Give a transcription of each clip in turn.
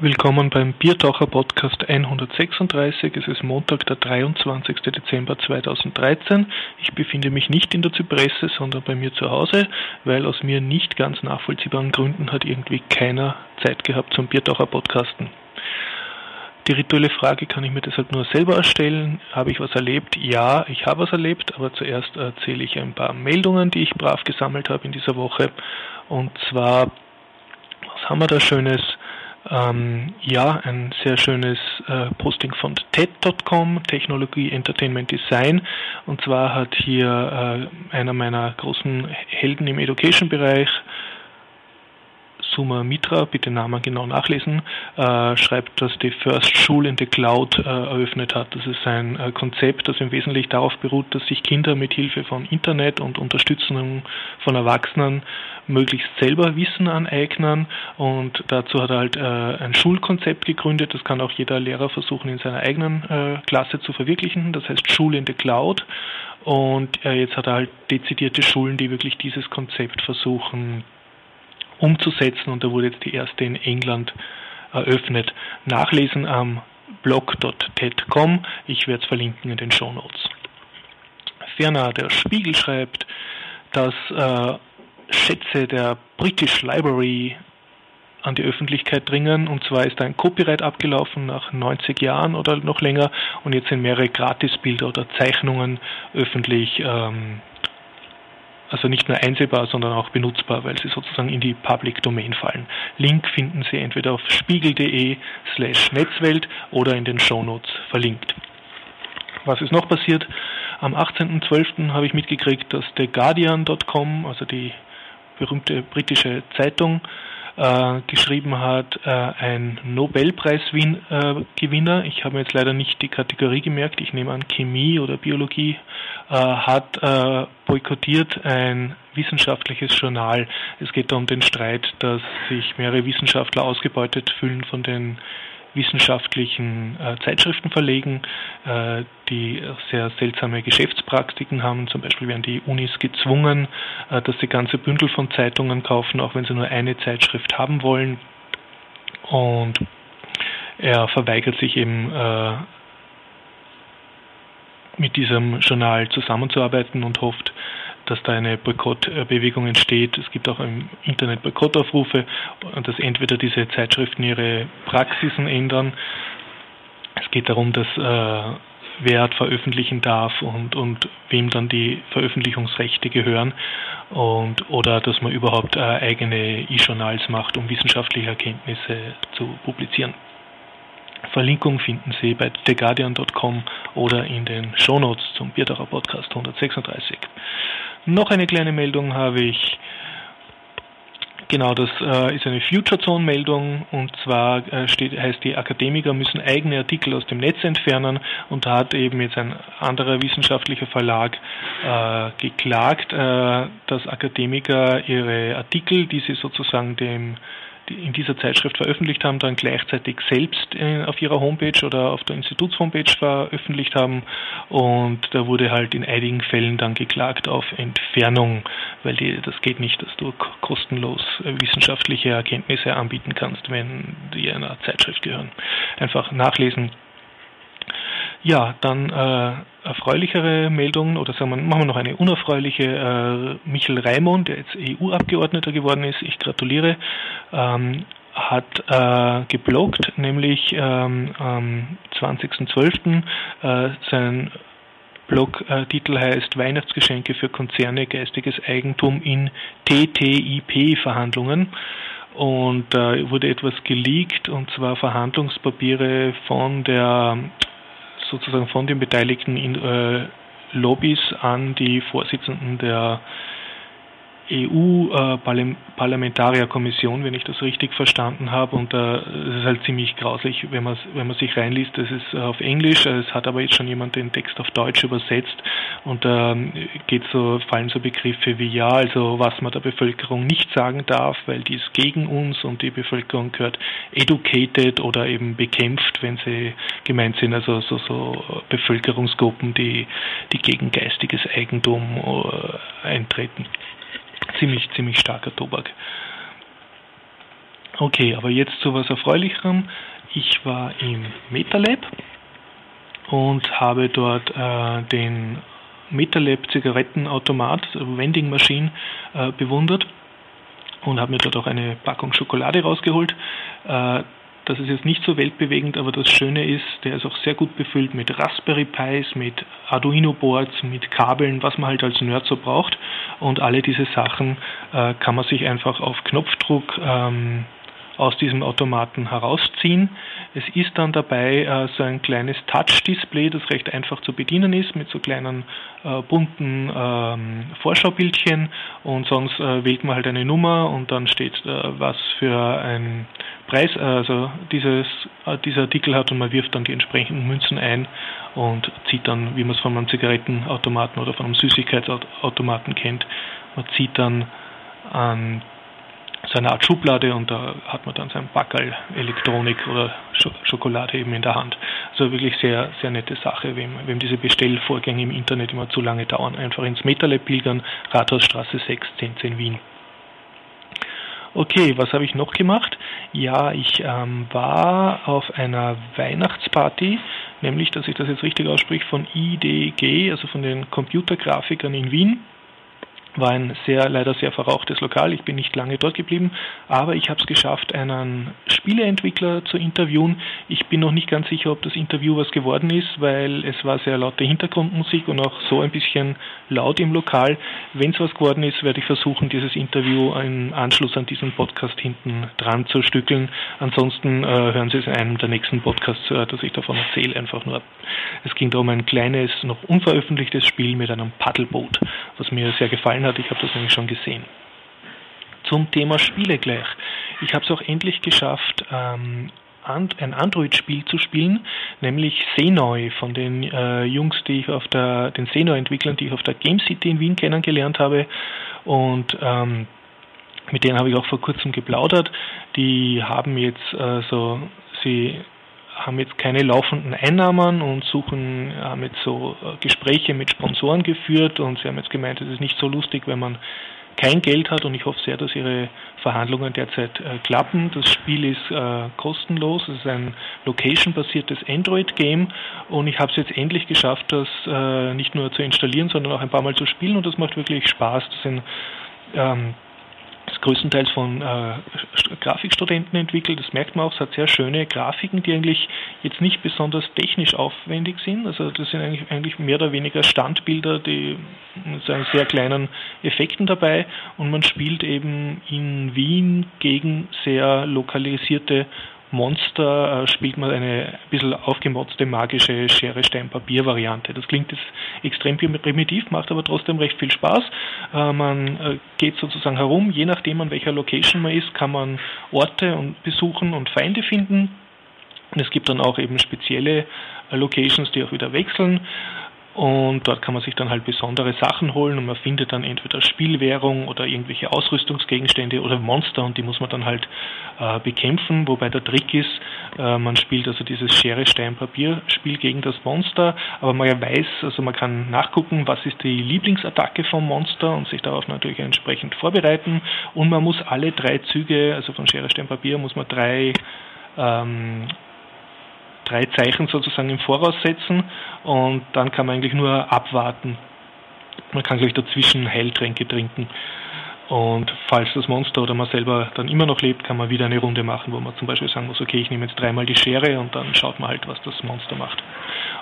Willkommen beim Biertaucher Podcast 136. Es ist Montag, der 23. Dezember 2013. Ich befinde mich nicht in der Zypresse, sondern bei mir zu Hause, weil aus mir nicht ganz nachvollziehbaren Gründen hat irgendwie keiner Zeit gehabt zum Biertaucher Podcasten. Die rituelle Frage kann ich mir deshalb nur selber erstellen. Habe ich was erlebt? Ja, ich habe was erlebt, aber zuerst erzähle ich ein paar Meldungen, die ich brav gesammelt habe in dieser Woche. Und zwar, was haben wir da Schönes? Ähm, ja, ein sehr schönes äh, Posting von TED.com, Technologie, Entertainment, Design. Und zwar hat hier äh, einer meiner großen Helden im Education-Bereich, Suma Mitra, bitte Namen genau nachlesen, äh, schreibt, dass die First School in the Cloud äh, eröffnet hat. Das ist ein äh, Konzept, das im Wesentlichen darauf beruht, dass sich Kinder mit Hilfe von Internet und Unterstützung von Erwachsenen möglichst selber Wissen aneignen und dazu hat er halt äh, ein Schulkonzept gegründet. Das kann auch jeder Lehrer versuchen in seiner eigenen äh, Klasse zu verwirklichen. Das heißt Schule in the Cloud. Und äh, jetzt hat er halt dezidierte Schulen, die wirklich dieses Konzept versuchen umzusetzen und da wurde jetzt die erste in England eröffnet. Nachlesen am blog.ted.com. Ich werde es verlinken in den Show Notes. Ferner, der Spiegel schreibt, dass äh, Schätze der British Library an die Öffentlichkeit dringen. Und zwar ist ein Copyright abgelaufen nach 90 Jahren oder noch länger und jetzt sind mehrere Gratisbilder oder Zeichnungen öffentlich ähm, also nicht nur einsehbar, sondern auch benutzbar, weil sie sozusagen in die Public Domain fallen. Link finden Sie entweder auf spiegel.de slash Netzwelt oder in den Shownotes verlinkt. Was ist noch passiert? Am 18.12. habe ich mitgekriegt, dass TheGuardian.com, also die berühmte britische Zeitung, äh, geschrieben hat, äh, ein Nobelpreisgewinner, ich habe mir jetzt leider nicht die Kategorie gemerkt, ich nehme an Chemie oder Biologie, äh, hat äh, boykottiert ein wissenschaftliches Journal. Es geht da um den Streit, dass sich mehrere Wissenschaftler ausgebeutet fühlen von den wissenschaftlichen äh, Zeitschriften verlegen, äh, die sehr seltsame Geschäftspraktiken haben. Zum Beispiel werden die Unis gezwungen, äh, dass sie ganze Bündel von Zeitungen kaufen, auch wenn sie nur eine Zeitschrift haben wollen. Und er verweigert sich eben äh, mit diesem Journal zusammenzuarbeiten und hofft, dass da eine Boykottbewegung entsteht. Es gibt auch im Internet Boykottaufrufe, dass entweder diese Zeitschriften ihre Praxisen ändern. Es geht darum, dass äh, wer veröffentlichen darf und, und wem dann die Veröffentlichungsrechte gehören und oder dass man überhaupt äh, eigene E-Journals macht, um wissenschaftliche Erkenntnisse zu publizieren. Verlinkung finden Sie bei theguardian.com oder in den Shownotes zum Bierdacher Podcast 136. Noch eine kleine Meldung habe ich. Genau, das äh, ist eine Future Zone Meldung und zwar äh, steht, heißt die Akademiker müssen eigene Artikel aus dem Netz entfernen und da hat eben jetzt ein anderer wissenschaftlicher Verlag äh, geklagt, äh, dass Akademiker ihre Artikel, die sie sozusagen dem in dieser Zeitschrift veröffentlicht haben, dann gleichzeitig selbst äh, auf ihrer Homepage oder auf der Institutshomepage veröffentlicht haben. Und da wurde halt in einigen Fällen dann geklagt auf Entfernung, weil die, das geht nicht, dass du kostenlos äh, wissenschaftliche Erkenntnisse anbieten kannst, wenn die einer Zeitschrift gehören. Einfach nachlesen, ja, dann äh, erfreulichere Meldungen oder sagen wir, machen wir noch eine unerfreuliche. Äh, Michel Raimond, der jetzt EU-Abgeordneter geworden ist, ich gratuliere, ähm, hat äh, gebloggt, nämlich ähm, am 20.12. Äh, sein Blogtitel heißt Weihnachtsgeschenke für Konzerne geistiges Eigentum in TTIP-Verhandlungen. Und da äh, wurde etwas geleakt, und zwar Verhandlungspapiere von der sozusagen von den Beteiligten in äh, Lobbys an die Vorsitzenden der EU-Parlamentarierkommission, äh, wenn ich das richtig verstanden habe. Und äh, es ist halt ziemlich grauslich, wenn man, wenn man sich reinliest. Das ist auf Englisch, es hat aber jetzt schon jemand den Text auf Deutsch übersetzt. Und da ähm, geht so, fallen so Begriffe wie ja, also was man der Bevölkerung nicht sagen darf, weil die ist gegen uns und die Bevölkerung gehört educated oder eben bekämpft, wenn sie gemeint sind, also so, so Bevölkerungsgruppen, die, die gegen geistiges Eigentum äh, eintreten ziemlich, ziemlich starker Tobak. Okay, aber jetzt zu was Erfreulicherem. Ich war im MetaLab und habe dort äh, den MetaLab Zigarettenautomat, Vending Machine, äh, bewundert und habe mir dort auch eine Packung Schokolade rausgeholt. Äh, das ist jetzt nicht so weltbewegend, aber das Schöne ist, der ist auch sehr gut befüllt mit Raspberry Pis, mit Arduino-Boards, mit Kabeln, was man halt als Nerd so braucht. Und alle diese Sachen äh, kann man sich einfach auf Knopfdruck ähm, aus diesem Automaten herausziehen. Es ist dann dabei äh, so ein kleines Touch-Display, das recht einfach zu bedienen ist, mit so kleinen äh, bunten ähm, Vorschaubildchen und sonst äh, wählt man halt eine Nummer und dann steht, äh, was für ein Preis also dieses, äh, dieser Artikel hat und man wirft dann die entsprechenden Münzen ein und zieht dann, wie man es von einem Zigarettenautomaten oder von einem Süßigkeitsautomaten kennt, man zieht dann an so eine Art Schublade und da hat man dann sein Backerl Elektronik oder Schokolade eben in der Hand. Also wirklich sehr, sehr nette Sache, wem, wem diese Bestellvorgänge im Internet immer zu lange dauern. Einfach ins MetaLab pilgern, Rathausstraße 6, 1010 Wien. Okay, was habe ich noch gemacht? Ja, ich ähm, war auf einer Weihnachtsparty, nämlich, dass ich das jetzt richtig ausspreche, von IDG, also von den Computergrafikern in Wien war ein sehr, leider sehr verrauchtes Lokal. Ich bin nicht lange dort geblieben, aber ich habe es geschafft, einen Spieleentwickler zu interviewen. Ich bin noch nicht ganz sicher, ob das Interview was geworden ist, weil es war sehr laute Hintergrundmusik und auch so ein bisschen laut im Lokal. Wenn es was geworden ist, werde ich versuchen, dieses Interview im Anschluss an diesen Podcast hinten dran zu stückeln. Ansonsten äh, hören Sie es in einem der nächsten Podcasts, äh, dass ich davon erzähle, einfach nur. Es ging darum ein kleines, noch unveröffentlichtes Spiel mit einem Paddelboot, was mir sehr gefallen gefallen hat. Ich habe das nämlich schon gesehen. Zum Thema Spiele gleich. Ich habe es auch endlich geschafft, ähm, ein Android-Spiel zu spielen, nämlich Senoi von den äh, Jungs, die ich auf der, den Senoi-Entwicklern, die ich auf der Game City in Wien kennengelernt habe. Und ähm, mit denen habe ich auch vor kurzem geplaudert. Die haben jetzt äh, so, sie haben jetzt keine laufenden Einnahmen und suchen, haben jetzt so äh, Gespräche mit Sponsoren geführt und sie haben jetzt gemeint, es ist nicht so lustig, wenn man kein Geld hat und ich hoffe sehr, dass Ihre Verhandlungen derzeit äh, klappen. Das Spiel ist äh, kostenlos, es ist ein location-basiertes Android-Game und ich habe es jetzt endlich geschafft, das äh, nicht nur zu installieren, sondern auch ein paar Mal zu spielen und das macht wirklich Spaß. Das sind ähm, größtenteils von äh, Grafikstudenten entwickelt. Das merkt man auch, es hat sehr schöne Grafiken, die eigentlich jetzt nicht besonders technisch aufwendig sind. Also das sind eigentlich, eigentlich mehr oder weniger Standbilder, die mit einen sehr kleinen Effekten dabei und man spielt eben in Wien gegen sehr lokalisierte Monster äh, spielt man eine ein bisschen aufgemotzte magische Schere, Stein, Papier Variante. Das klingt jetzt extrem primitiv, macht aber trotzdem recht viel Spaß. Äh, man äh, geht sozusagen herum, je nachdem an welcher Location man ist, kann man Orte und besuchen und Feinde finden. Es gibt dann auch eben spezielle Locations, die auch wieder wechseln. Und dort kann man sich dann halt besondere Sachen holen und man findet dann entweder Spielwährung oder irgendwelche Ausrüstungsgegenstände oder Monster und die muss man dann halt äh, bekämpfen. Wobei der Trick ist, äh, man spielt also dieses Schere, Stein, Papier Spiel gegen das Monster, aber man weiß, also man kann nachgucken, was ist die Lieblingsattacke vom Monster und sich darauf natürlich entsprechend vorbereiten und man muss alle drei Züge, also von Schere, Stein, Papier, muss man drei ähm, drei Zeichen sozusagen im Voraus setzen und dann kann man eigentlich nur abwarten. Man kann gleich dazwischen Heiltränke trinken. Und falls das Monster oder man selber dann immer noch lebt, kann man wieder eine Runde machen, wo man zum Beispiel sagen muss, okay, ich nehme jetzt dreimal die Schere und dann schaut man halt, was das Monster macht.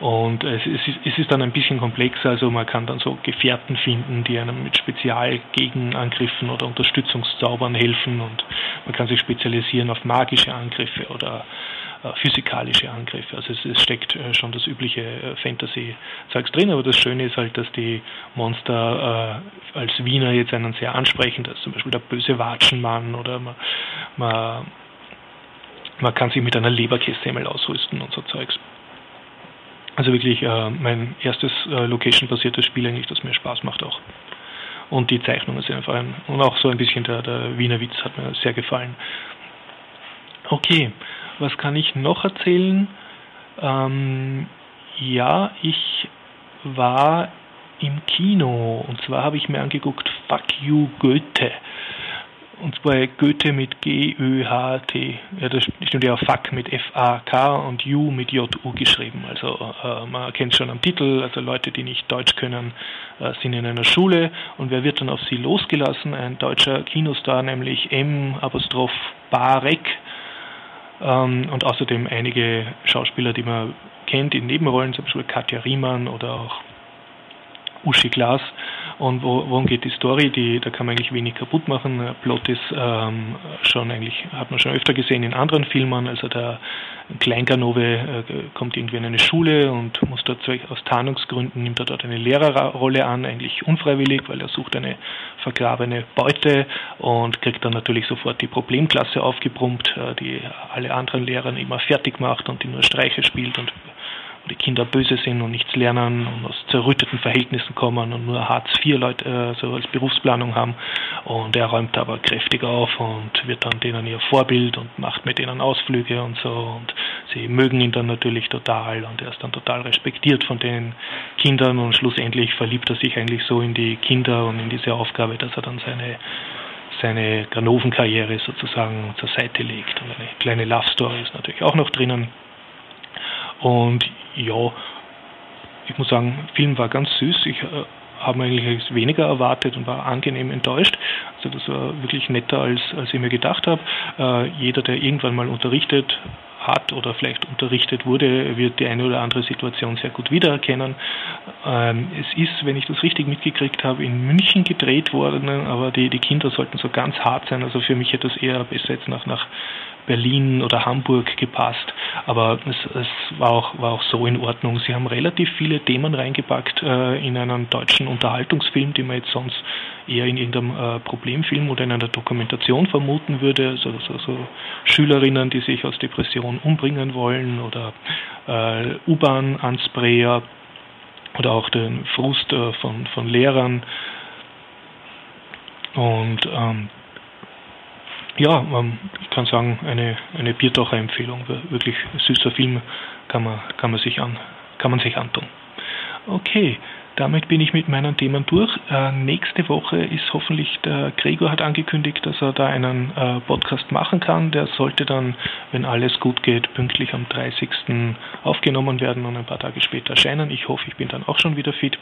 Und es ist, es ist dann ein bisschen komplexer, also man kann dann so Gefährten finden, die einem mit Spezialgegenangriffen oder Unterstützungszaubern helfen und man kann sich spezialisieren auf magische Angriffe oder physikalische Angriffe. Also es, es steckt äh, schon das übliche äh, Fantasy-Zeugs drin, aber das Schöne ist halt, dass die Monster äh, als Wiener jetzt einen sehr ansprechen, dass zum Beispiel der böse Watschenmann oder man, man, man kann sich mit einer Leberkässemmel ausrüsten und so Zeugs. Also wirklich äh, mein erstes äh, Location-basiertes Spiel eigentlich, das mir Spaß macht auch. Und die Zeichnungen sind einfach ein, und auch so ein bisschen der, der Wiener Witz hat mir sehr gefallen. Okay, was kann ich noch erzählen? Ähm, ja, ich war im Kino und zwar habe ich mir angeguckt Fuck You Goethe. und zwar Goethe mit G-Ö-H-T. Ja, das stimmt ja Fuck mit F-A-K und U mit J-U geschrieben. Also äh, man erkennt schon am Titel, also Leute, die nicht Deutsch können, äh, sind in einer Schule und wer wird dann auf sie losgelassen? Ein deutscher Kinostar, nämlich M. Ähm, und außerdem einige Schauspieler, die man kennt in Nebenrollen, zum Beispiel Katja Riemann oder auch Uschi Glas. Und wo, worum geht die Story? Die, da kann man eigentlich wenig kaputt machen. Der Plot ist ähm, schon eigentlich, hat man schon öfter gesehen in anderen Filmen. Also der Kleinganove äh, kommt irgendwie in eine Schule und muss dort aus Tarnungsgründen nimmt er dort eine Lehrerrolle an, eigentlich unfreiwillig, weil er sucht eine vergrabene Beute und kriegt dann natürlich sofort die Problemklasse aufgebrummt, äh, die alle anderen Lehrer immer fertig macht und die nur Streiche spielt und die Kinder böse sind und nichts lernen und aus zerrütteten Verhältnissen kommen und nur Hartz-IV-Leute äh, so als Berufsplanung haben. Und er räumt aber kräftig auf und wird dann denen ihr Vorbild und macht mit denen Ausflüge und so. Und sie mögen ihn dann natürlich total und er ist dann total respektiert von den Kindern und schlussendlich verliebt er sich eigentlich so in die Kinder und in diese Aufgabe, dass er dann seine seine Ganovenkarriere sozusagen zur Seite legt. Und eine kleine Love Story ist natürlich auch noch drinnen. Und ja, ich muss sagen, der Film war ganz süß. Ich äh, habe eigentlich weniger erwartet und war angenehm enttäuscht. Also das war wirklich netter, als, als ich mir gedacht habe. Äh, jeder, der irgendwann mal unterrichtet hat oder vielleicht unterrichtet wurde, wird die eine oder andere Situation sehr gut wiedererkennen. Ähm, es ist, wenn ich das richtig mitgekriegt habe, in München gedreht worden, aber die, die Kinder sollten so ganz hart sein. Also für mich hätte das eher besser jetzt nach, nach Berlin oder Hamburg gepasst. Aber es, es war, auch, war auch so in Ordnung. Sie haben relativ viele Themen reingepackt äh, in einen deutschen Unterhaltungsfilm, die man jetzt sonst eher in irgendeinem äh, Problemfilm oder in einer Dokumentation vermuten würde. Also, so, so Schülerinnen, die sich aus Depression umbringen wollen oder äh, U-Bahn-Ansprayer oder auch den Frust äh, von, von Lehrern. Und ähm, ja, ähm, ich kann sagen, eine, eine Biertaucher-Empfehlung. Wirklich süßer Film, kann man, kann, man sich an, kann man sich antun. Okay, damit bin ich mit meinen Themen durch. Äh, nächste Woche ist hoffentlich, der Gregor hat angekündigt, dass er da einen äh, Podcast machen kann. Der sollte dann, wenn alles gut geht, pünktlich am 30. aufgenommen werden und ein paar Tage später erscheinen. Ich hoffe, ich bin dann auch schon wieder fit.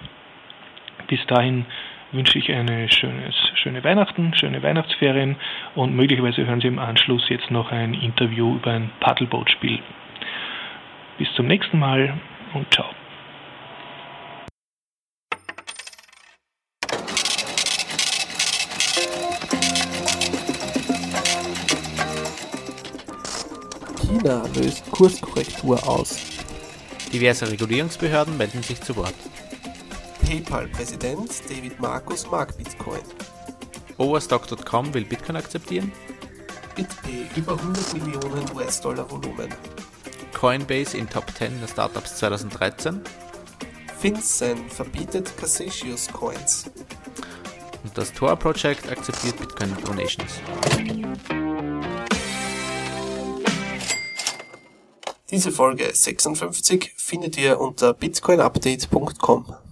Bis dahin wünsche ich eine schönes, schöne Weihnachten, schöne Weihnachtsferien und möglicherweise hören Sie im Anschluss jetzt noch ein Interview über ein Paddleboot-Spiel. Bis zum nächsten Mal und ciao. China löst Kurskorrektur aus. Diverse Regulierungsbehörden melden sich zu Wort. PayPal-Präsident David Markus mag Bitcoin. Overstock.com will Bitcoin akzeptieren. BitPay über 100 Millionen US-Dollar Volumen. Coinbase in Top 10 der Startups 2013. FinCEN verbietet Cassicius Coins. Und das Tor Project akzeptiert Bitcoin Donations. Diese Folge 56 findet ihr unter bitcoinupdate.com.